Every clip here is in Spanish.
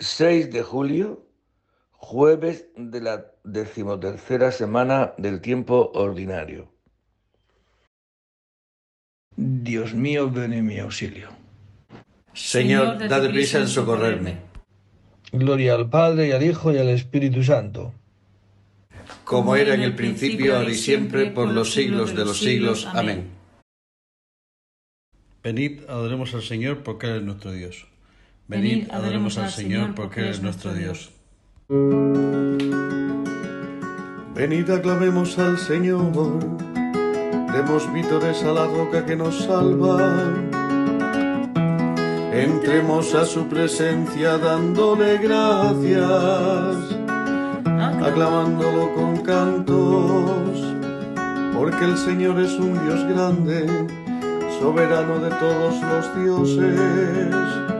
6 de julio, jueves de la decimotercera semana del tiempo ordinario. Dios mío, ven en mi auxilio. Señor, date prisa en socorrerme. Gloria al Padre y al Hijo y al Espíritu Santo. Como era en el principio, ahora y siempre, por los siglos de los siglos. Amén. Venid, adoremos al Señor porque Él es nuestro Dios. Venid, adoremos al Señor porque Él es nuestro Dios. Venid, aclamemos al Señor. Demos vítores a la roca que nos salva. Entremos a su presencia dándole gracias, aclamándolo con cantos, porque el Señor es un Dios grande, soberano de todos los dioses.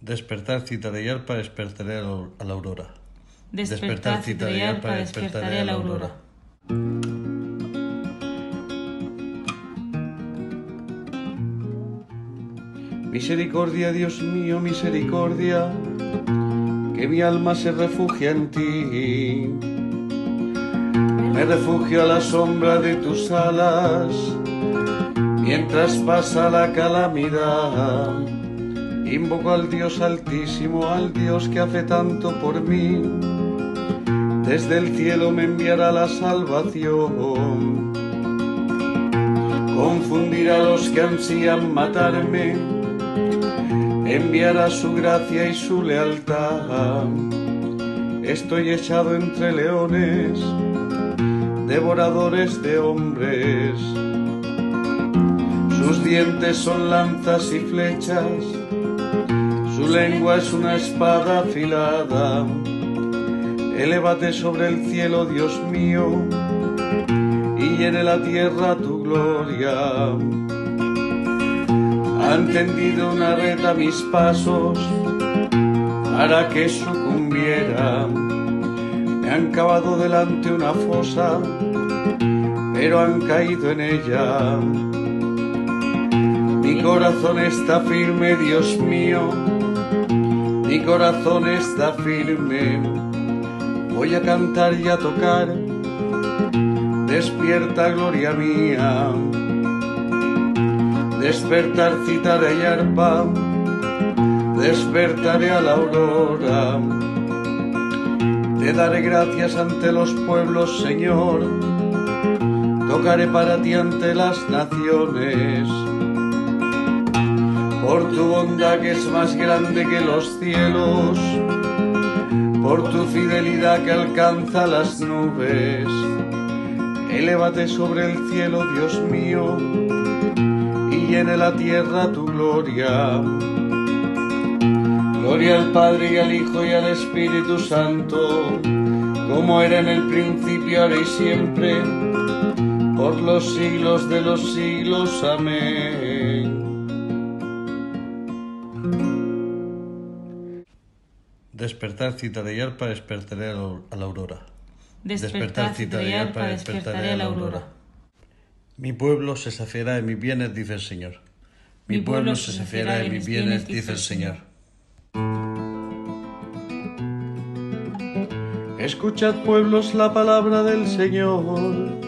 Despertar cita de arpa, despertaré a la aurora. Despertar cita de arpa, despertaré a la aurora. Misericordia, Dios mío, misericordia, que mi alma se refugia en ti. Me refugio a la sombra de tus alas, mientras pasa la calamidad. Invoco al Dios altísimo, al Dios que hace tanto por mí. Desde el cielo me enviará la salvación. Confundir a los que ansían matarme enviará su gracia y su lealtad. Estoy echado entre leones, devoradores de hombres. Sus dientes son lanzas y flechas, su lengua es una espada afilada. Elévate sobre el cielo, Dios mío, y llene la tierra tu gloria han tendido una red a mis pasos para que sucumbiera. Me han cavado delante una fosa, pero han caído en ella. Corazón está firme, Dios mío, mi corazón está firme. Voy a cantar y a tocar, despierta gloria mía despertar citaré y arpa, despertaré a la aurora. Te daré gracias ante los pueblos, Señor, tocaré para ti ante las naciones. Por tu bondad que es más grande que los cielos, por tu fidelidad que alcanza las nubes. Elévate sobre el cielo, Dios mío, y llene la tierra tu gloria. Gloria al Padre y al Hijo y al Espíritu Santo, como era en el principio, ahora y siempre, por los siglos de los siglos. Amén. Despertar citadellar para despertaré a la aurora. Despertar citadellar para despertaré a la aurora. Mi pueblo se saciará de mis bienes, dice el Señor. Mi pueblo se saciará de mis bienes, dice el Señor. Escuchad pueblos la palabra del Señor,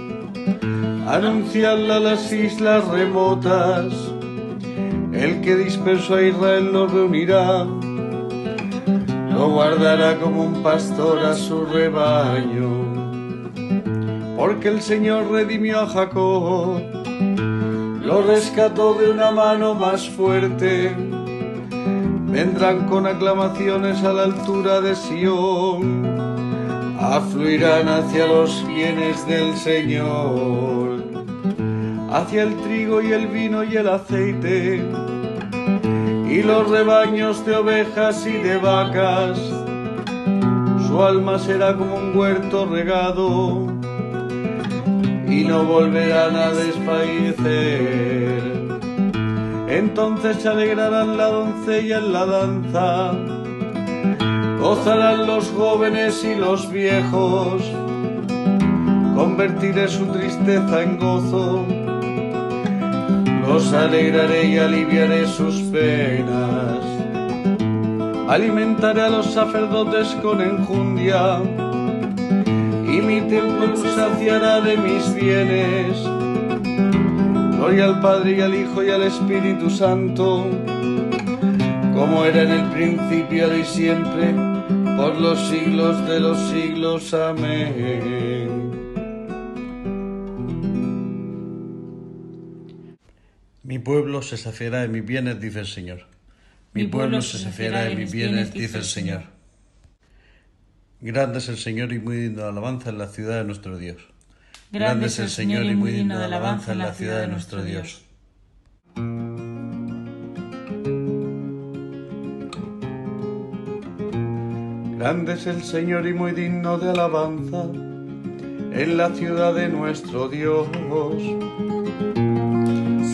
anunciadla a las islas remotas, el que dispersó a Israel lo reunirá lo guardará como un pastor a su rebaño. Porque el Señor redimió a Jacob, lo rescató de una mano más fuerte. Vendrán con aclamaciones a la altura de Sión, afluirán hacia los bienes del Señor, hacia el trigo y el vino y el aceite y los rebaños de ovejas y de vacas. Su alma será como un huerto regado y no volverán a desfallecer. Entonces se alegrarán la doncella en la danza, gozarán los jóvenes y los viejos, convertiré su tristeza en gozo los alegraré y aliviaré sus penas. Alimentaré a los sacerdotes con enjundia y mi templo saciará de mis bienes. Gloria al Padre y al Hijo y al Espíritu Santo, como era en el principio y siempre, por los siglos de los siglos. Amén. Pueblo se saciará de mis bienes, dice el Señor. Mi pueblo se saciará de mis bienes, dice el Señor. Grande es el Señor y muy digno de alabanza en la ciudad de nuestro Dios. Grande es el Señor y muy digno de alabanza en la ciudad de nuestro Dios. Grande es el Señor y muy digno de alabanza en la ciudad de nuestro Dios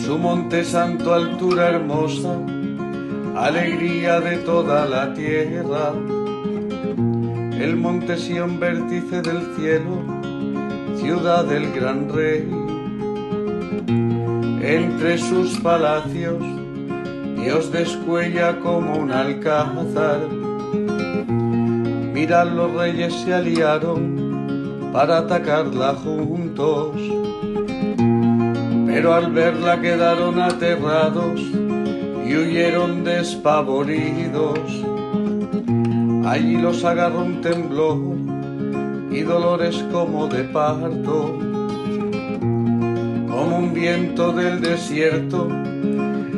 su monte santo, altura hermosa, alegría de toda la tierra. El monte Sión, vértice del cielo, ciudad del gran rey. Entre sus palacios, Dios descuella como un alcázar. Mirad, los reyes se aliaron para atacarla juntos pero al verla quedaron aterrados y huyeron despavoridos. Allí los agarró un temblor y dolores como de parto, como un viento del desierto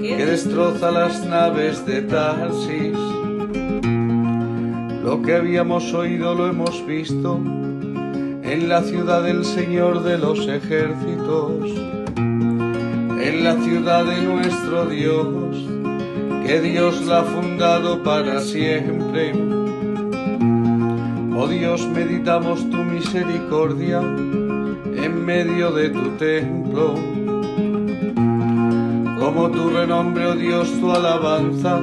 que destroza las naves de Tarsis. Lo que habíamos oído lo hemos visto en la ciudad del Señor de los ejércitos en la ciudad de nuestro Dios, que Dios la ha fundado para siempre. Oh Dios, meditamos tu misericordia en medio de tu templo. Como tu renombre, oh Dios, tu alabanza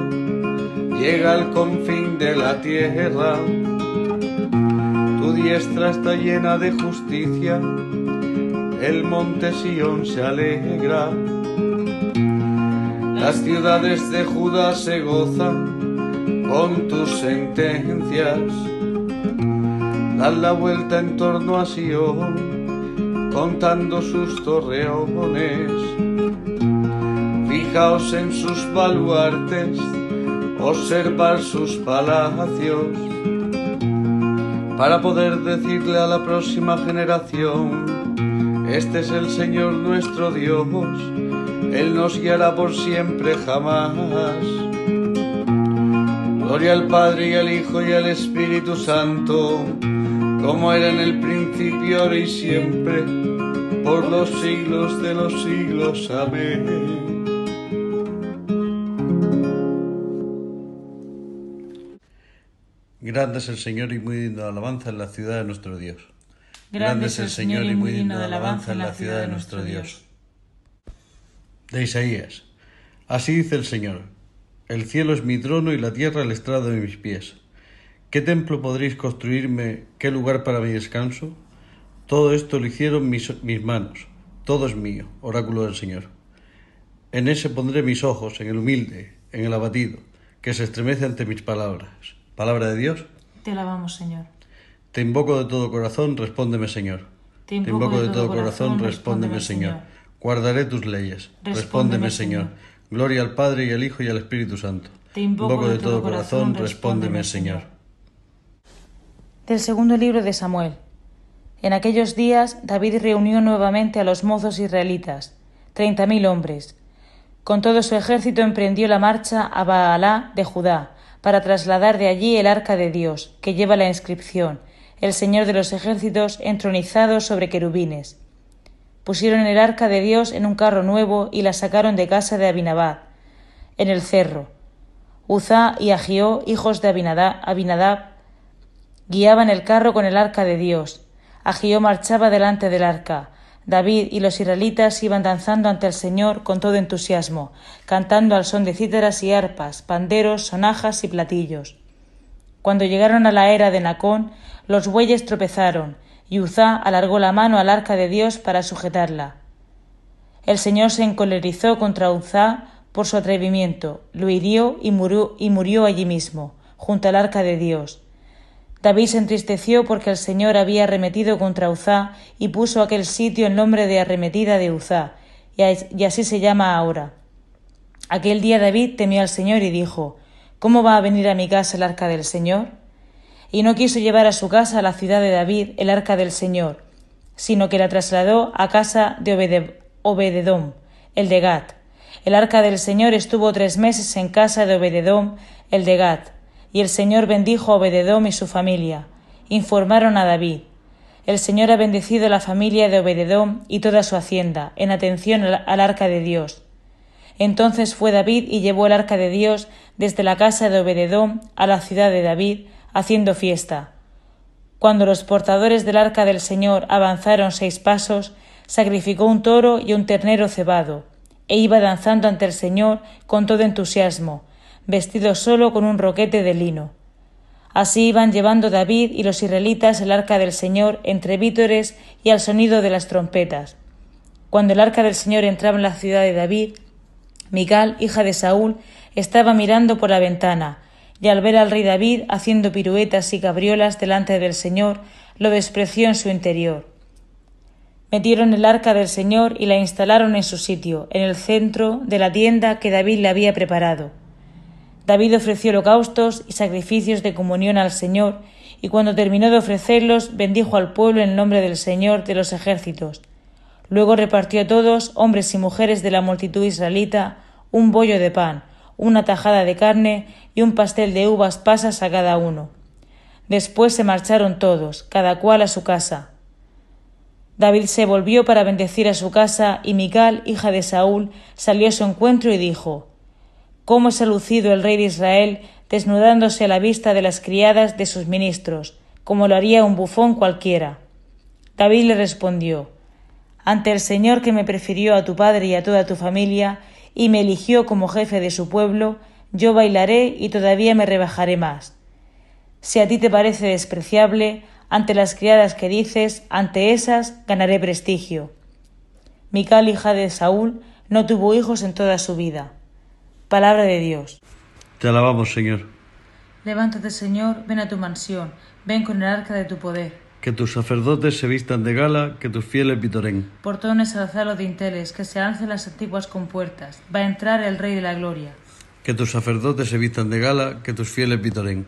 llega al confín de la tierra. Tu diestra está llena de justicia, el monte Sión se alegra. Las ciudades de Judá se gozan con tus sentencias. Dan la vuelta en torno a Sion, contando sus torreones. Fijaos en sus baluartes, observar sus palacios, para poder decirle a la próxima generación, este es el Señor nuestro Dios él nos guiará por siempre jamás. Gloria al Padre y al Hijo y al Espíritu Santo, como era en el principio, ahora y siempre, por los siglos de los siglos. Amén. Grande es el Señor y muy digno de alabanza en la ciudad de nuestro Dios. Grande es el Señor y muy digno de alabanza en la ciudad de nuestro Dios. De Isaías. Así dice el Señor. El cielo es mi trono y la tierra el estrado de mis pies. ¿Qué templo podréis construirme? ¿Qué lugar para mi descanso? Todo esto lo hicieron mis, mis manos. Todo es mío, oráculo del Señor. En ese pondré mis ojos, en el humilde, en el abatido, que se estremece ante mis palabras. Palabra de Dios. Te alabamos, Señor. Te invoco de todo corazón, respóndeme, Señor. Te invoco de todo corazón, respóndeme, Señor. Guardaré tus leyes. Respóndeme, Señor. Gloria al Padre y al Hijo y al Espíritu Santo. Te invoco de todo corazón, respóndeme, Señor. Del segundo libro de Samuel. En aquellos días David reunió nuevamente a los mozos israelitas, treinta mil hombres. Con todo su ejército emprendió la marcha a Baalá de Judá, para trasladar de allí el arca de Dios, que lleva la inscripción, el Señor de los ejércitos entronizado sobre querubines. Pusieron el arca de Dios en un carro nuevo y la sacaron de casa de Abinadab, en el cerro. Uzá y Agió, hijos de Abinadab, guiaban el carro con el arca de Dios. Agió marchaba delante del arca, David y los israelitas iban danzando ante el Señor con todo entusiasmo, cantando al son de cítaras y arpas, panderos, sonajas y platillos. Cuando llegaron a la era de Nacón, los bueyes tropezaron, y Uzá alargó la mano al arca de Dios para sujetarla. El Señor se encolerizó contra Uzá por su atrevimiento, lo hirió y murió, y murió allí mismo, junto al arca de Dios. David se entristeció porque el Señor había arremetido contra Uzá y puso aquel sitio el nombre de arremetida de Uzá, y así se llama ahora. Aquel día David temió al Señor y dijo, ¿Cómo va a venir a mi casa el arca del Señor? Y no quiso llevar a su casa a la ciudad de David el arca del Señor, sino que la trasladó a casa de Obededom, el de Gat. El arca del Señor estuvo tres meses en casa de Obededom, el de Gat y el Señor bendijo a Obededom y su familia. Informaron a David. El Señor ha bendecido la familia de Obededom y toda su hacienda, en atención al arca de Dios. Entonces fue David y llevó el arca de Dios desde la casa de Obededom a la ciudad de David, haciendo fiesta. Cuando los portadores del arca del Señor avanzaron seis pasos, sacrificó un toro y un ternero cebado, e iba danzando ante el Señor con todo entusiasmo, vestido solo con un roquete de lino. Así iban llevando David y los israelitas el arca del Señor entre vítores y al sonido de las trompetas. Cuando el arca del Señor entraba en la ciudad de David, Mical, hija de Saúl, estaba mirando por la ventana, y al ver al rey David haciendo piruetas y cabriolas delante del Señor, lo despreció en su interior. Metieron el arca del Señor y la instalaron en su sitio, en el centro de la tienda que David le había preparado. David ofreció holocaustos y sacrificios de comunión al Señor, y cuando terminó de ofrecerlos, bendijo al pueblo en nombre del Señor de los ejércitos. Luego repartió a todos, hombres y mujeres de la multitud israelita, un bollo de pan, una tajada de carne y un pastel de uvas pasas a cada uno. Después se marcharon todos, cada cual a su casa. David se volvió para bendecir a su casa, y Mical, hija de Saúl, salió a su encuentro y dijo cómo ha lucido el rey de Israel desnudándose a la vista de las criadas de sus ministros, como lo haría un bufón cualquiera. David le respondió Ante el Señor que me prefirió a tu padre y a toda tu familia, y me eligió como jefe de su pueblo, yo bailaré y todavía me rebajaré más. Si a ti te parece despreciable, ante las criadas que dices, ante esas ganaré prestigio. Mical, hija de Saúl, no tuvo hijos en toda su vida. Palabra de Dios. Te alabamos, Señor. Levántate, Señor, ven a tu mansión, ven con el arca de tu poder. Que tus sacerdotes se vistan de gala, que tus fieles vitoren. Portones alzar los dinteles, que se alcen las antiguas compuertas. Va a entrar el Rey de la Gloria. Que tus sacerdotes se vistan de gala, que tus fieles vitoren.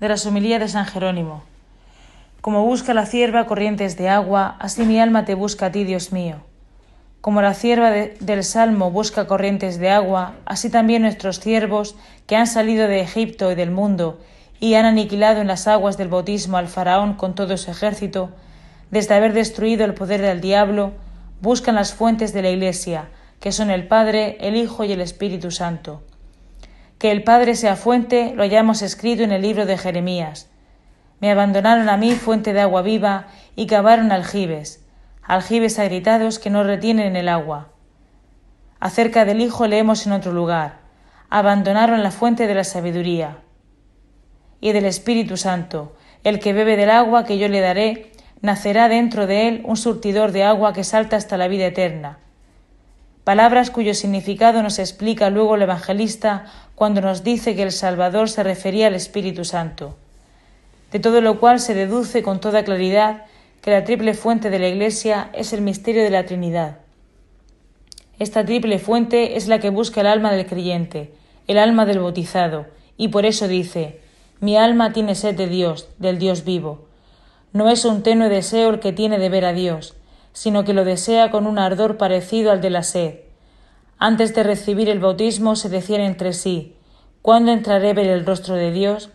De la somilía de San Jerónimo. Como busca la cierva corrientes de agua, así mi alma te busca a ti, Dios mío. Como la cierva del Salmo busca corrientes de agua, así también nuestros siervos, que han salido de Egipto y del mundo, y han aniquilado en las aguas del bautismo al faraón con todo su ejército, desde haber destruido el poder del diablo, buscan las fuentes de la Iglesia, que son el Padre, el Hijo y el Espíritu Santo. Que el Padre sea fuente lo hayamos escrito en el libro de Jeremías. Me abandonaron a mí fuente de agua viva y cavaron aljibes, aljibes agritados que no retienen el agua. Acerca del Hijo leemos en otro lugar, abandonaron la fuente de la sabiduría. Y del Espíritu Santo, el que bebe del agua que yo le daré, nacerá dentro de él un surtidor de agua que salta hasta la vida eterna. Palabras cuyo significado nos explica luego el evangelista cuando nos dice que el Salvador se refería al Espíritu Santo. De todo lo cual se deduce con toda claridad que la triple fuente de la Iglesia es el misterio de la Trinidad. Esta triple fuente es la que busca el alma del creyente, el alma del bautizado, y por eso dice, mi alma tiene sed de Dios, del Dios vivo. No es un tenue deseo el que tiene de ver a Dios, sino que lo desea con un ardor parecido al de la sed. Antes de recibir el bautismo se decían entre sí, ¿cuándo entraré a ver el rostro de Dios?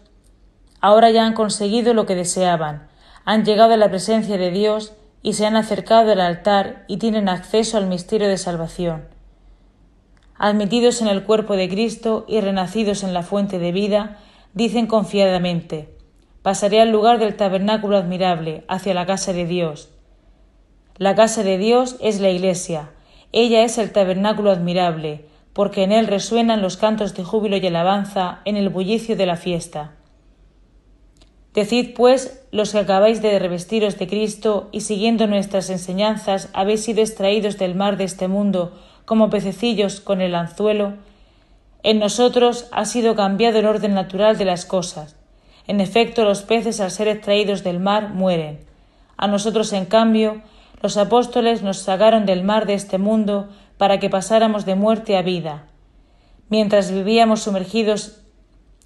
Ahora ya han conseguido lo que deseaban, han llegado a la presencia de Dios y se han acercado al altar y tienen acceso al misterio de salvación. Admitidos en el cuerpo de Cristo y renacidos en la fuente de vida, dicen confiadamente, pasaré al lugar del tabernáculo admirable, hacia la casa de Dios. La casa de Dios es la Iglesia, ella es el tabernáculo admirable, porque en él resuenan los cantos de júbilo y alabanza en el bullicio de la fiesta. Decid, pues, los que acabáis de revestiros de Cristo y siguiendo nuestras enseñanzas habéis sido extraídos del mar de este mundo como pececillos con el anzuelo, en nosotros ha sido cambiado el orden natural de las cosas. En efecto, los peces al ser extraídos del mar mueren. A nosotros, en cambio, los apóstoles nos sacaron del mar de este mundo para que pasáramos de muerte a vida. Mientras vivíamos sumergidos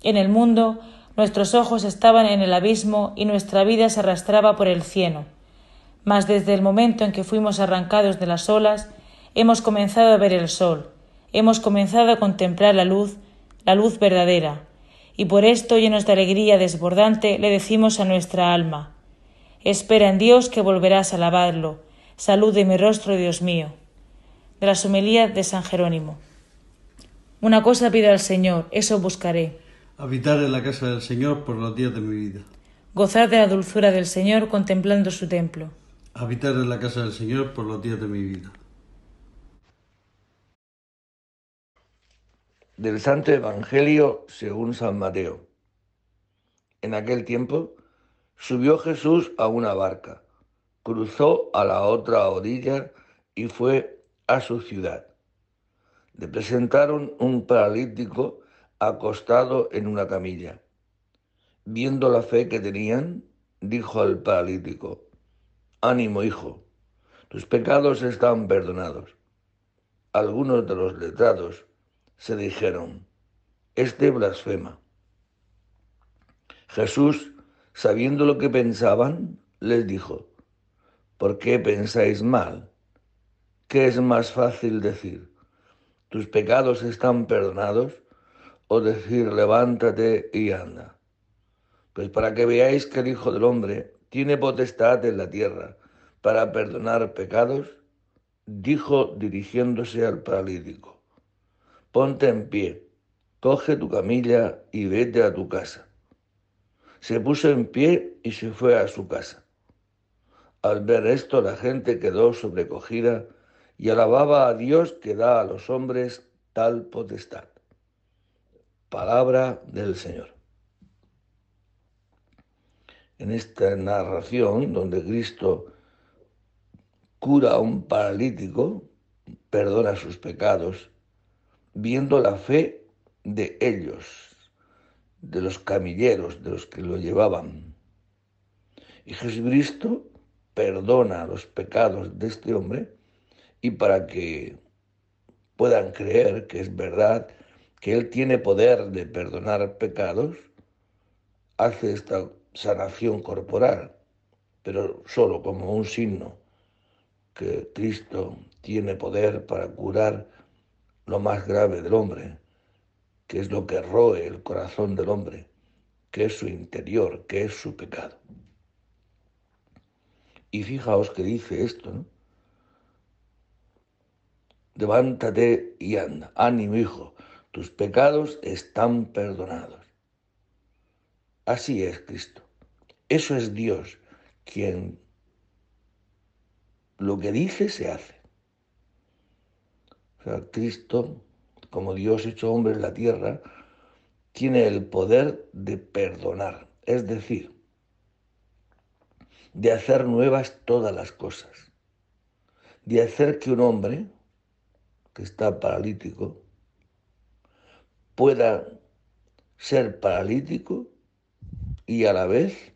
en el mundo, Nuestros ojos estaban en el abismo y nuestra vida se arrastraba por el cieno. Mas desde el momento en que fuimos arrancados de las olas, hemos comenzado a ver el sol, hemos comenzado a contemplar la luz, la luz verdadera, y por esto, llenos de alegría desbordante, le decimos a nuestra alma, Espera en Dios que volverás a alabarlo, salud de mi rostro, Dios mío. De la Sumelía de San Jerónimo. Una cosa pido al Señor, eso buscaré Habitar en la casa del Señor por los días de mi vida. Gozar de la dulzura del Señor contemplando su templo. Habitar en la casa del Señor por los días de mi vida. Del Santo Evangelio según San Mateo. En aquel tiempo subió Jesús a una barca, cruzó a la otra orilla y fue a su ciudad. Le presentaron un paralítico acostado en una camilla. Viendo la fe que tenían, dijo al paralítico, Ánimo, hijo, tus pecados están perdonados. Algunos de los letrados se dijeron, Este blasfema. Jesús, sabiendo lo que pensaban, les dijo, ¿por qué pensáis mal? ¿Qué es más fácil decir? ¿Tus pecados están perdonados? o decir levántate y anda. Pues para que veáis que el Hijo del Hombre tiene potestad en la tierra para perdonar pecados, dijo dirigiéndose al paralítico, ponte en pie, coge tu camilla y vete a tu casa. Se puso en pie y se fue a su casa. Al ver esto la gente quedó sobrecogida y alababa a Dios que da a los hombres tal potestad. Palabra del Señor. En esta narración donde Cristo cura a un paralítico, perdona sus pecados, viendo la fe de ellos, de los camilleros, de los que lo llevaban. Y Jesucristo perdona los pecados de este hombre y para que puedan creer que es verdad, que Él tiene poder de perdonar pecados, hace esta sanación corporal, pero solo como un signo que Cristo tiene poder para curar lo más grave del hombre, que es lo que roe el corazón del hombre, que es su interior, que es su pecado. Y fijaos que dice esto, ¿no? Levántate y anda, ánimo hijo, tus pecados están perdonados. Así es Cristo. Eso es Dios quien lo que dice se hace. Cristo, como Dios hecho hombre en la tierra, tiene el poder de perdonar, es decir, de hacer nuevas todas las cosas, de hacer que un hombre que está paralítico pueda ser paralítico y a la vez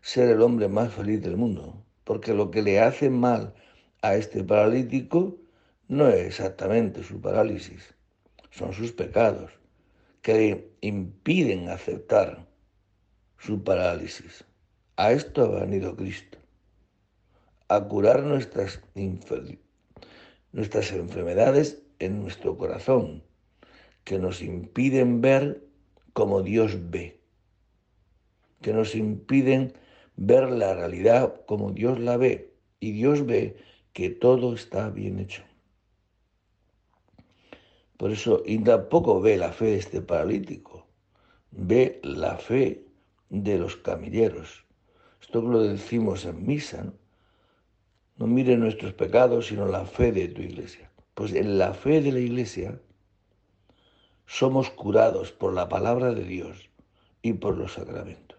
ser el hombre más feliz del mundo. Porque lo que le hace mal a este paralítico no es exactamente su parálisis, son sus pecados que le impiden aceptar su parálisis. A esto ha venido Cristo, a curar nuestras, nuestras enfermedades en nuestro corazón, que nos impiden ver como Dios ve, que nos impiden ver la realidad como Dios la ve, y Dios ve que todo está bien hecho. Por eso, y tampoco ve la fe de este paralítico, ve la fe de los camilleros. Esto lo decimos en misa, ¿no? Mire nuestros pecados, sino la fe de tu iglesia. Pues en la fe de la iglesia somos curados por la palabra de Dios y por los sacramentos.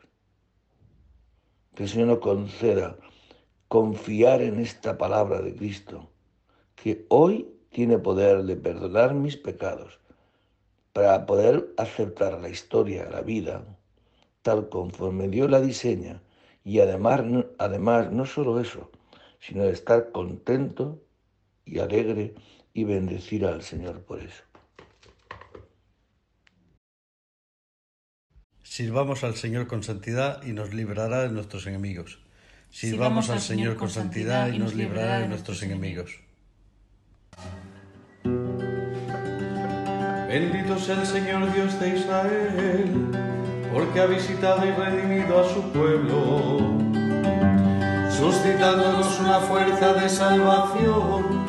Que el Señor nos conceda confiar en esta palabra de Cristo, que hoy tiene poder de perdonar mis pecados, para poder aceptar la historia, la vida, tal conforme Dios la diseña, y además, además no solo eso, sino de estar contento y alegre y bendecir al Señor por eso. Sirvamos al Señor con santidad y nos librará de nuestros enemigos. Sirvamos al Señor con santidad y nos librará de nuestros enemigos. Bendito sea el Señor Dios de Israel, porque ha visitado y redimido a su pueblo suscitándonos una fuerza de salvación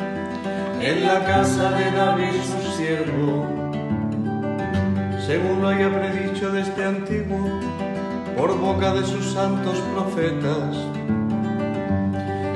en la casa de David su siervo, según lo haya predicho desde antiguo por boca de sus santos profetas.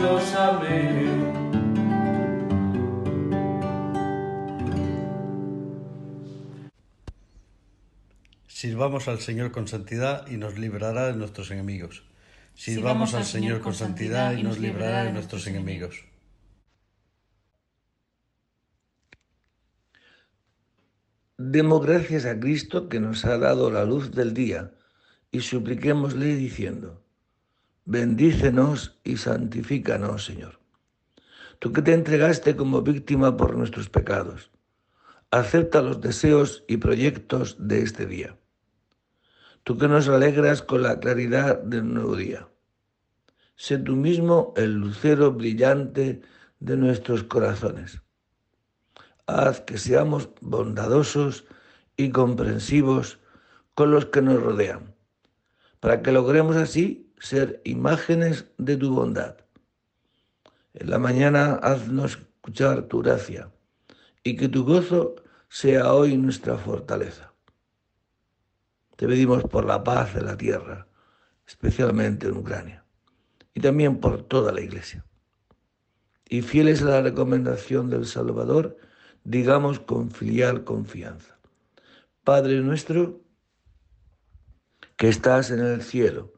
los. Sirvamos al Señor con santidad y nos librará de nuestros enemigos. Sirvamos al Señor con santidad y nos librará de nuestros enemigos. Demos gracias a Cristo que nos ha dado la luz del día y supliquémosle diciendo, bendícenos y santifícanos, Señor. tú que te entregaste como víctima por nuestros pecados, acepta los deseos y proyectos de este día. Tú que nos alegras con la claridad del nuevo día. Sé tú mismo el lucero brillante de nuestros corazones. Haz que seamos bondadosos y comprensivos con los que nos rodean, para que logremos así ser imágenes de tu bondad. En la mañana haznos escuchar tu gracia y que tu gozo sea hoy nuestra fortaleza. Te pedimos por la paz de la tierra, especialmente en Ucrania, y también por toda la Iglesia. Y fieles a la recomendación del Salvador, digamos con filial confianza. Padre nuestro, que estás en el cielo,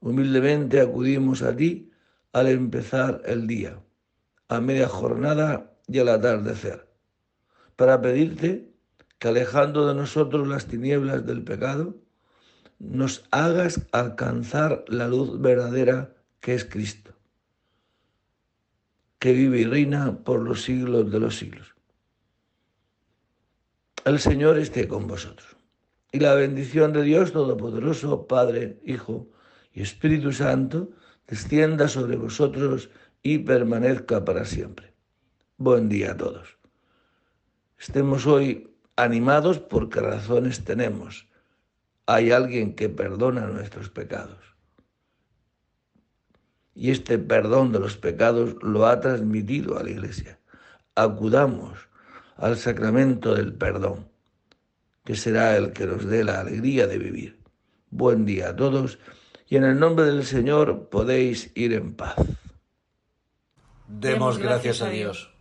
Humildemente acudimos a ti al empezar el día, a media jornada y al atardecer, para pedirte que alejando de nosotros las tinieblas del pecado, nos hagas alcanzar la luz verdadera que es Cristo, que vive y reina por los siglos de los siglos. El Señor esté con vosotros. Y la bendición de Dios Todopoderoso, Padre, Hijo y Espíritu Santo descienda sobre vosotros y permanezca para siempre. Buen día a todos. Estemos hoy animados porque razones tenemos. Hay alguien que perdona nuestros pecados. Y este perdón de los pecados lo ha transmitido a la Iglesia. Acudamos al sacramento del perdón, que será el que nos dé la alegría de vivir. Buen día a todos y en el nombre del Señor podéis ir en paz. Demos gracias a Dios.